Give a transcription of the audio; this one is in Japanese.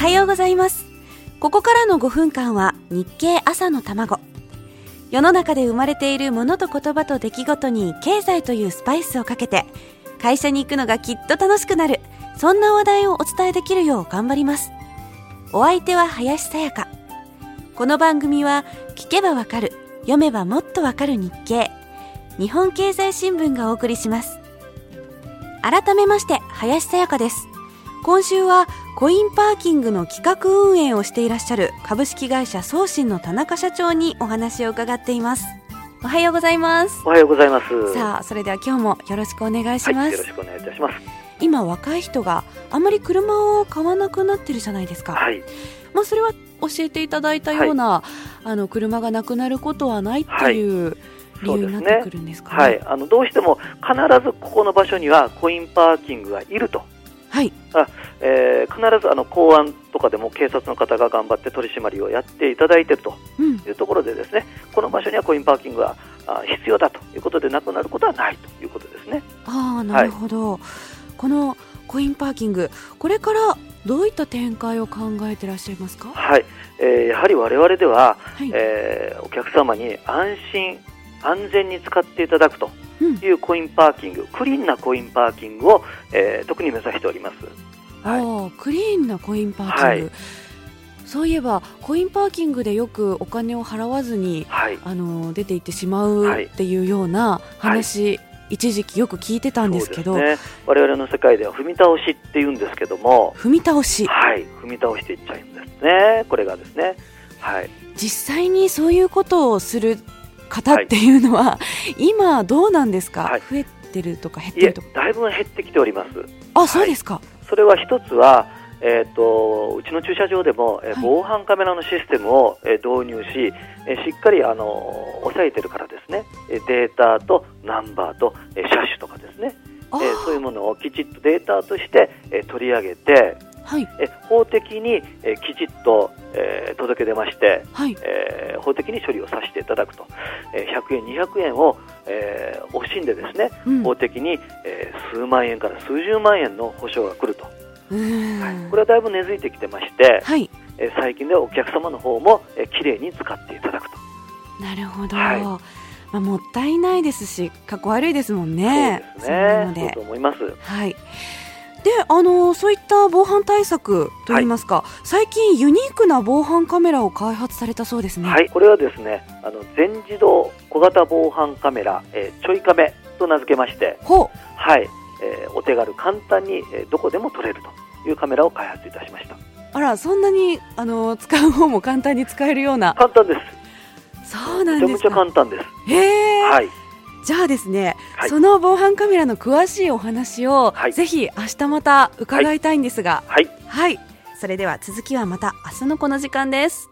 はようございます。ここからの5分間は日経朝の卵。世の中で生まれているものと言葉と出来事に経済というスパイスをかけて会社に行くのがきっと楽しくなるそんな話題をお伝えできるよう頑張ります。お相手は林さやか。この番組は聞けばわかる読めばもっとわかる日経。日本経済新聞がお送りします。改めまして林さやかです。今週はコインパーキングの企画運営をしていらっしゃる株式会社送信の田中社長にお話を伺っています。おはようございます。おはようございます。さあそれでは今日もよろしくお願いします、はい、よろしくお願いいたします。今若い人があまり車を買わなくなってるじゃないですか。はい。まあそれは教えていただいたような、はい、あの車がなくなることはないっていう、はい。理由になってくるんですか、ね、はい、あのどうしても必ずここの場所にはコインパーキングがいるとはい、あえー、必ずあの公安とかでも警察の方が頑張って取り締まりをやっていただいているというところでですね、うん、この場所にはコインパーキングが必要だということでなくなることはないということですね。あなるほど、はい、このコインパーキングこれからどういった展開を考えていらっしゃいますか？はい、えー、やはり我々では、はい、えー、お客様に安心安全に使っていただくというコインパーキング、うん、クリーンなコインパーキングを、えー、特に目指しております。はい、クリーンなコインパーキング、はい、そういえばコインパーキングでよくお金を払わずに、はい、あの出て行ってしまうっていうような話、はい、一時期よく聞いてたんですけど、ね、我々の世界では踏み倒しって言うんですけども踏み倒し。はい。踏み倒していっちゃうんですね。これがですね。はい。実際にそういうことをする方っていうのは、はい、今どうなんですか、はい、増えてるとか減ってるとか。だいぶ減ってきております。あそうですか、はい、それは一つはえーと、うちの駐車場でも、えー、防犯カメラのシステムを、えー、導入し、えー、しっかりあの抑えてるからですね。データとナンバーと、えー、車種とかですね、えー、そういうものをきちっとデータとして、えー、取り上げて、はい、え法的に、えきちっと、えー、届け出まして、はい、えー、法的に処理をさせていただくと、えー、100円、200円を、えー、惜しんでですね、うん、法的に、えー、数万円から数十万円の保証が来ると、はい、これはだいぶ根付いてきてまして、はい、えー、最近ではお客様の方も、えー、きれいに使っていただくと。なるほど、はい。まあ、もったいないですし、かっこ悪いですもんね。そうですね。そうと思います。はい。であのそういった防犯対策といいますか、はい、最近ユニークな防犯カメラを開発されたそうですね。はい、これはですね、あの全自動小型防犯カメラ、えー、ちょいカメと名付けまして、ほはい、えー、お手軽簡単に、えー、どこでも撮れるというカメラを開発いたしました。あら、そんなにあの使う方も簡単に使えるような。簡単です。そうなんですめちゃめちゃ簡単です。へえ。はい。じゃあですね、はい、その防犯カメラの詳しいお話を、はい、ぜひ明日また伺いたいんですが、はい、はい、それでは続きはまた明日のこの時間です。